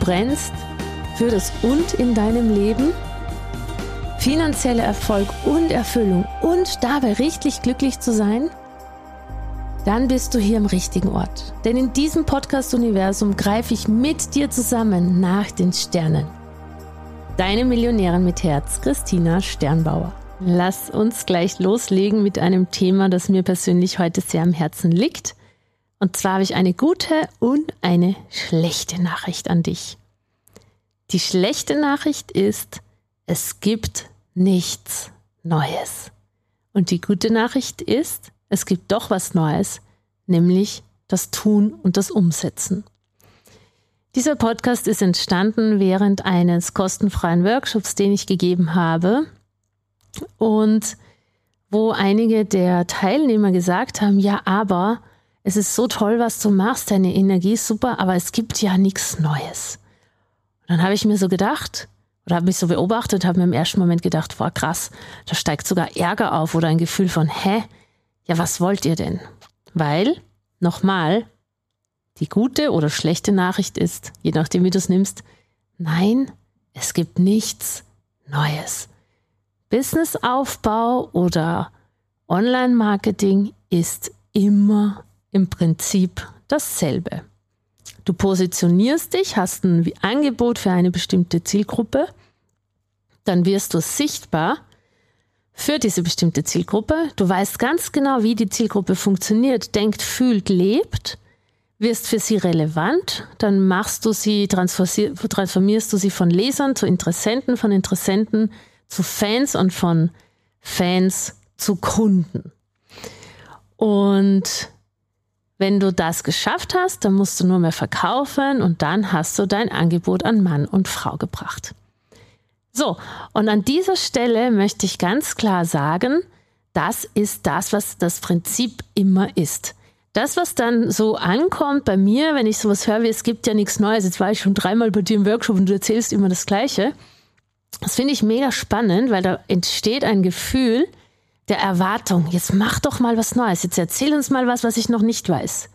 Brennst für das Und in deinem Leben, finanzieller Erfolg und Erfüllung und dabei richtig glücklich zu sein? Dann bist du hier im richtigen Ort. Denn in diesem Podcast-Universum greife ich mit dir zusammen nach den Sternen. Deine Millionärin mit Herz, Christina Sternbauer. Lass uns gleich loslegen mit einem Thema, das mir persönlich heute sehr am Herzen liegt. Und zwar habe ich eine gute und eine schlechte Nachricht an dich. Die schlechte Nachricht ist, es gibt nichts Neues. Und die gute Nachricht ist, es gibt doch was Neues, nämlich das Tun und das Umsetzen. Dieser Podcast ist entstanden während eines kostenfreien Workshops, den ich gegeben habe und wo einige der Teilnehmer gesagt haben, ja, aber es ist so toll, was du machst, deine Energie ist super, aber es gibt ja nichts Neues. Und dann habe ich mir so gedacht, oder habe mich so beobachtet, habe mir im ersten Moment gedacht, boah, krass, da steigt sogar Ärger auf oder ein Gefühl von, hä, ja, was wollt ihr denn? Weil, nochmal, die gute oder schlechte Nachricht ist, je nachdem, wie du es nimmst, nein, es gibt nichts Neues. Businessaufbau oder Online-Marketing ist immer im Prinzip dasselbe. Du positionierst dich, hast ein Angebot für eine bestimmte Zielgruppe, dann wirst du sichtbar für diese bestimmte Zielgruppe. Du weißt ganz genau, wie die Zielgruppe funktioniert, denkt, fühlt, lebt, wirst für sie relevant, dann machst du sie, transformierst du sie von Lesern zu Interessenten, von Interessenten zu Fans und von Fans zu Kunden. Und wenn du das geschafft hast, dann musst du nur mehr verkaufen und dann hast du dein Angebot an Mann und Frau gebracht. So, und an dieser Stelle möchte ich ganz klar sagen, das ist das, was das Prinzip immer ist. Das, was dann so ankommt bei mir, wenn ich sowas höre wie es gibt ja nichts Neues, jetzt war ich schon dreimal bei dir im Workshop und du erzählst immer das Gleiche. Das finde ich mega spannend, weil da entsteht ein Gefühl, der Erwartung. Jetzt mach doch mal was Neues. Jetzt erzähl uns mal was, was ich noch nicht weiß.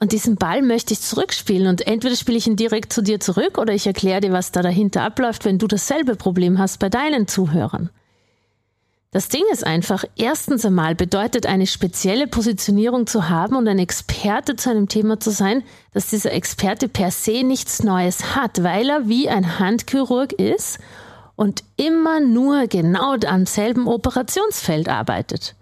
Und diesen Ball möchte ich zurückspielen. Und entweder spiele ich ihn direkt zu dir zurück oder ich erkläre dir, was da dahinter abläuft, wenn du dasselbe Problem hast bei deinen Zuhörern. Das Ding ist einfach, erstens einmal bedeutet eine spezielle Positionierung zu haben und ein Experte zu einem Thema zu sein, dass dieser Experte per se nichts Neues hat, weil er wie ein Handchirurg ist und immer nur genau am selben Operationsfeld arbeitet.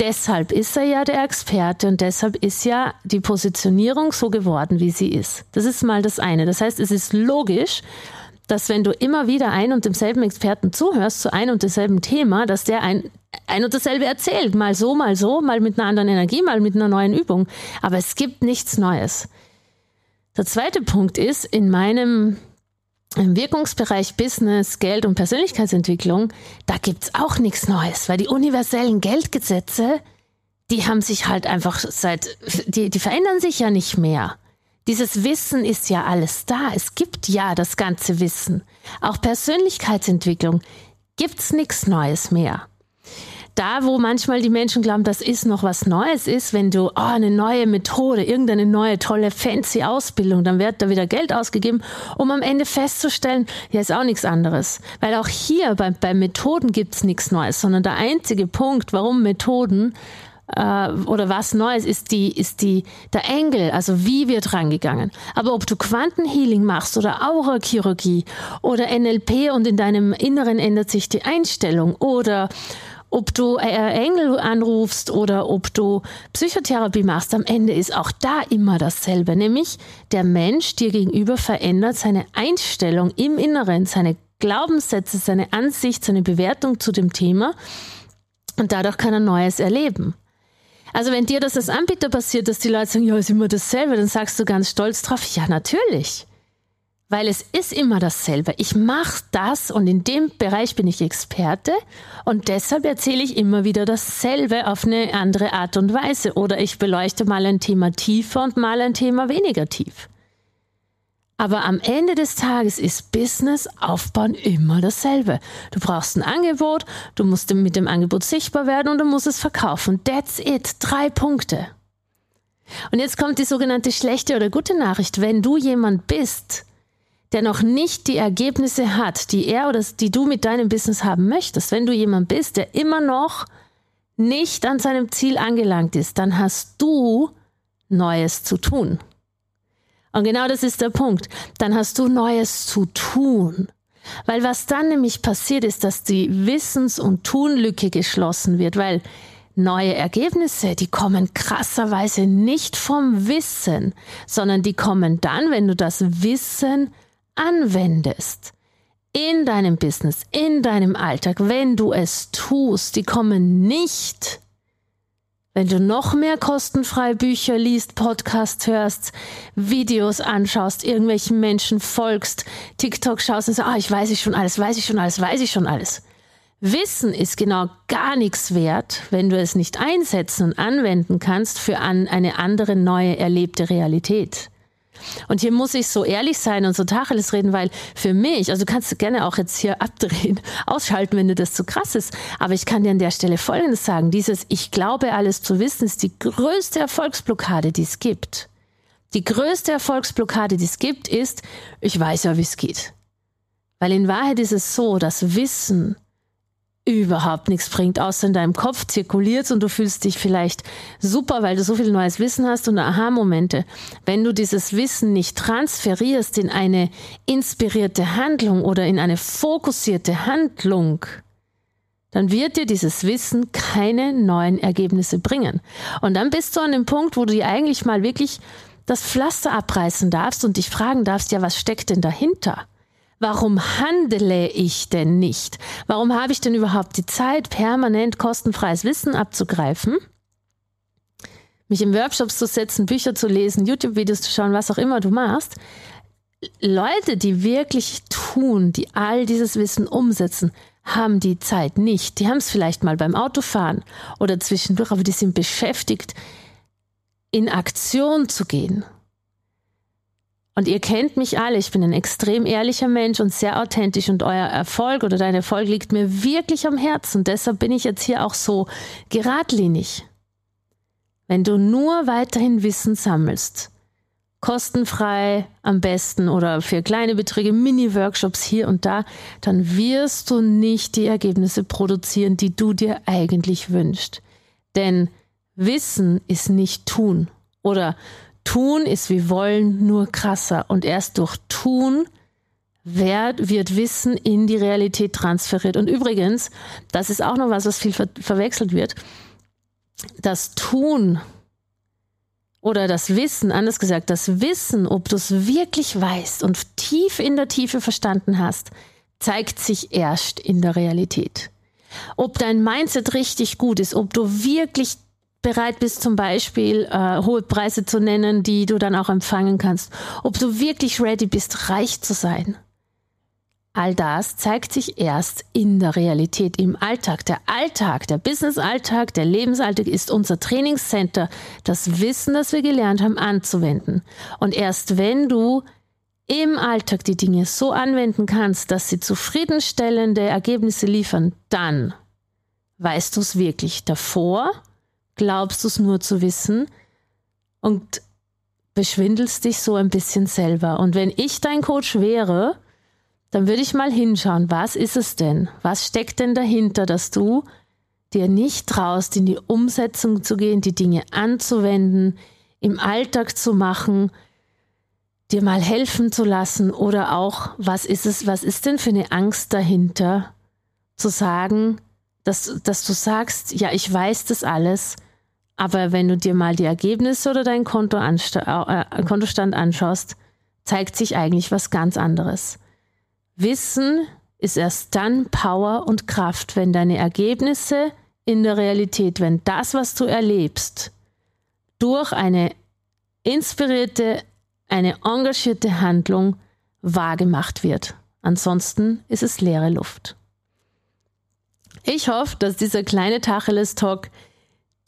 Deshalb ist er ja der Experte und deshalb ist ja die Positionierung so geworden, wie sie ist. Das ist mal das eine. Das heißt, es ist logisch, dass wenn du immer wieder ein und demselben Experten zuhörst zu ein und demselben Thema, dass der ein, ein und dasselbe erzählt. Mal so, mal so, mal mit einer anderen Energie, mal mit einer neuen Übung. Aber es gibt nichts Neues. Der zweite Punkt ist, in meinem im Wirkungsbereich Business, Geld und Persönlichkeitsentwicklung, da gibt's auch nichts Neues, weil die universellen Geldgesetze, die haben sich halt einfach seit, die, die verändern sich ja nicht mehr. Dieses Wissen ist ja alles da. Es gibt ja das ganze Wissen. Auch Persönlichkeitsentwicklung gibt's nichts Neues mehr da, wo manchmal die Menschen glauben, das ist noch was Neues ist, wenn du oh, eine neue Methode, irgendeine neue tolle fancy Ausbildung, dann wird da wieder Geld ausgegeben, um am Ende festzustellen, ja, ist auch nichts anderes. Weil auch hier bei, bei Methoden gibt's nichts Neues, sondern der einzige Punkt, warum Methoden äh, oder was Neues ist die, ist die, der Engel, also wie wird rangegangen. Aber ob du Quantenhealing machst oder Aurachirurgie oder NLP und in deinem Inneren ändert sich die Einstellung oder ob du äh, Engel anrufst oder ob du Psychotherapie machst, am Ende ist auch da immer dasselbe, nämlich der Mensch dir gegenüber verändert seine Einstellung im Inneren, seine Glaubenssätze, seine Ansicht, seine Bewertung zu dem Thema und dadurch kann er Neues erleben. Also wenn dir das als Anbieter passiert, dass die Leute sagen, ja, ist immer dasselbe, dann sagst du ganz stolz drauf, ja, natürlich. Weil es ist immer dasselbe. Ich mache das und in dem Bereich bin ich Experte und deshalb erzähle ich immer wieder dasselbe auf eine andere Art und Weise. Oder ich beleuchte mal ein Thema tiefer und mal ein Thema weniger tief. Aber am Ende des Tages ist Business aufbauen immer dasselbe. Du brauchst ein Angebot, du musst mit dem Angebot sichtbar werden und du musst es verkaufen. That's it. Drei Punkte. Und jetzt kommt die sogenannte schlechte oder gute Nachricht. Wenn du jemand bist, der noch nicht die Ergebnisse hat, die er oder die du mit deinem Business haben möchtest, wenn du jemand bist, der immer noch nicht an seinem Ziel angelangt ist, dann hast du Neues zu tun. Und genau das ist der Punkt. Dann hast du Neues zu tun. Weil was dann nämlich passiert ist, dass die Wissens- und Tunlücke geschlossen wird, weil neue Ergebnisse, die kommen krasserweise nicht vom Wissen, sondern die kommen dann, wenn du das Wissen anwendest. In deinem Business, in deinem Alltag, wenn du es tust, die kommen nicht wenn du noch mehr kostenfreie Bücher liest, Podcasts hörst, Videos anschaust, irgendwelchen Menschen folgst, TikTok schaust und sagst, ah, ich weiß ich schon alles, weiß ich schon alles, weiß ich schon alles. Wissen ist genau gar nichts wert, wenn du es nicht einsetzen und anwenden kannst für an eine andere neue erlebte Realität. Und hier muss ich so ehrlich sein und so Tacheles reden, weil für mich, also du kannst gerne auch jetzt hier abdrehen, ausschalten, wenn du das zu krass ist. Aber ich kann dir an der Stelle Folgendes sagen. Dieses Ich glaube alles zu wissen ist die größte Erfolgsblockade, die es gibt. Die größte Erfolgsblockade, die es gibt, ist, ich weiß ja, wie es geht. Weil in Wahrheit ist es so, dass Wissen überhaupt nichts bringt, außer in deinem Kopf zirkuliert und du fühlst dich vielleicht super, weil du so viel neues Wissen hast und Aha-Momente. Wenn du dieses Wissen nicht transferierst in eine inspirierte Handlung oder in eine fokussierte Handlung, dann wird dir dieses Wissen keine neuen Ergebnisse bringen. Und dann bist du an dem Punkt, wo du dir eigentlich mal wirklich das Pflaster abreißen darfst und dich fragen darfst, ja, was steckt denn dahinter? Warum handle ich denn nicht? Warum habe ich denn überhaupt die Zeit, permanent kostenfreies Wissen abzugreifen? Mich in Workshops zu setzen, Bücher zu lesen, YouTube-Videos zu schauen, was auch immer du machst. Leute, die wirklich tun, die all dieses Wissen umsetzen, haben die Zeit nicht. Die haben es vielleicht mal beim Autofahren oder zwischendurch, aber die sind beschäftigt, in Aktion zu gehen und ihr kennt mich alle, ich bin ein extrem ehrlicher Mensch und sehr authentisch und euer Erfolg oder dein Erfolg liegt mir wirklich am Herzen. Deshalb bin ich jetzt hier auch so geradlinig. Wenn du nur weiterhin Wissen sammelst, kostenfrei am besten oder für kleine Beträge Mini-Workshops hier und da, dann wirst du nicht die Ergebnisse produzieren, die du dir eigentlich wünschst. Denn Wissen ist nicht tun oder Tun ist wie Wollen nur krasser und erst durch Tun wird, wird Wissen in die Realität transferiert. Und übrigens, das ist auch noch was, was viel ver verwechselt wird. Das Tun oder das Wissen, anders gesagt, das Wissen, ob du es wirklich weißt und tief in der Tiefe verstanden hast, zeigt sich erst in der Realität. Ob dein Mindset richtig gut ist, ob du wirklich bereit bist, zum Beispiel äh, hohe Preise zu nennen, die du dann auch empfangen kannst. Ob du wirklich ready bist, reich zu sein. All das zeigt sich erst in der Realität, im Alltag. Der Alltag, der Business-Alltag, der Lebensalltag ist unser Trainingscenter, das Wissen, das wir gelernt haben, anzuwenden. Und erst wenn du im Alltag die Dinge so anwenden kannst, dass sie zufriedenstellende Ergebnisse liefern, dann weißt du es wirklich. Davor glaubst du es nur zu wissen und beschwindelst dich so ein bisschen selber. Und wenn ich dein Coach wäre, dann würde ich mal hinschauen, was ist es denn? Was steckt denn dahinter, dass du dir nicht traust, in die Umsetzung zu gehen, die Dinge anzuwenden, im Alltag zu machen, dir mal helfen zu lassen oder auch, was ist es, was ist denn für eine Angst dahinter, zu sagen, dass, dass du sagst, ja, ich weiß das alles, aber wenn du dir mal die Ergebnisse oder deinen Konto äh, Kontostand anschaust, zeigt sich eigentlich was ganz anderes. Wissen ist erst dann Power und Kraft, wenn deine Ergebnisse in der Realität, wenn das, was du erlebst, durch eine inspirierte, eine engagierte Handlung wahrgemacht wird. Ansonsten ist es leere Luft. Ich hoffe, dass dieser kleine Tacheles-Talk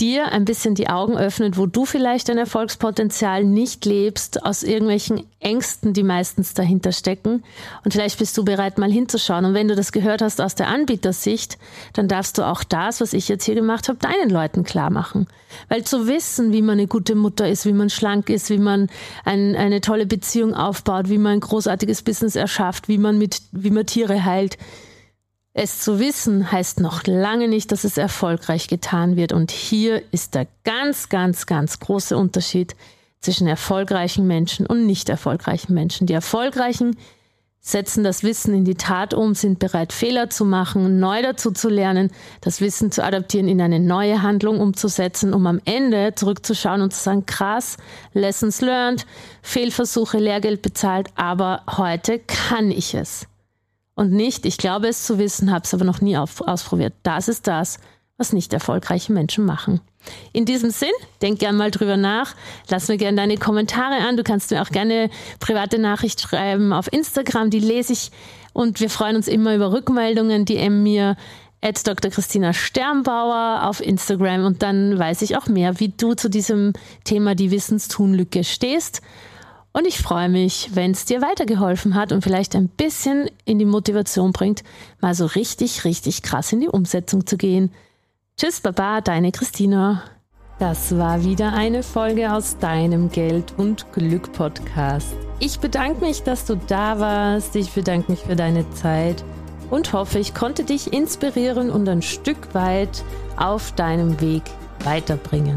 dir ein bisschen die Augen öffnet, wo du vielleicht dein Erfolgspotenzial nicht lebst, aus irgendwelchen Ängsten, die meistens dahinter stecken. Und vielleicht bist du bereit, mal hinzuschauen. Und wenn du das gehört hast aus der Anbietersicht, dann darfst du auch das, was ich jetzt hier gemacht habe, deinen Leuten klar machen. Weil zu wissen, wie man eine gute Mutter ist, wie man schlank ist, wie man ein, eine tolle Beziehung aufbaut, wie man ein großartiges Business erschafft, wie man mit, wie man Tiere heilt, es zu wissen heißt noch lange nicht, dass es erfolgreich getan wird. Und hier ist der ganz, ganz, ganz große Unterschied zwischen erfolgreichen Menschen und nicht erfolgreichen Menschen. Die erfolgreichen setzen das Wissen in die Tat um, sind bereit, Fehler zu machen, neu dazu zu lernen, das Wissen zu adaptieren, in eine neue Handlung umzusetzen, um am Ende zurückzuschauen und zu sagen, krass, Lessons learned, Fehlversuche, Lehrgeld bezahlt, aber heute kann ich es und nicht, ich glaube es zu wissen, habe es aber noch nie auf, ausprobiert. Das ist das, was nicht erfolgreiche Menschen machen. In diesem Sinn, denk gern mal drüber nach. Lass mir gerne deine Kommentare an. Du kannst mir auch gerne private Nachricht schreiben auf Instagram. Die lese ich und wir freuen uns immer über Rückmeldungen, die mir at Dr. Christina Sternbauer auf Instagram und dann weiß ich auch mehr, wie du zu diesem Thema die Wissenstunlücke stehst. Und ich freue mich, wenn es dir weitergeholfen hat und vielleicht ein bisschen in die Motivation bringt, mal so richtig, richtig krass in die Umsetzung zu gehen. Tschüss, Baba, deine Christina. Das war wieder eine Folge aus deinem Geld und Glück Podcast. Ich bedanke mich, dass du da warst. Ich bedanke mich für deine Zeit und hoffe, ich konnte dich inspirieren und ein Stück weit auf deinem Weg weiterbringen.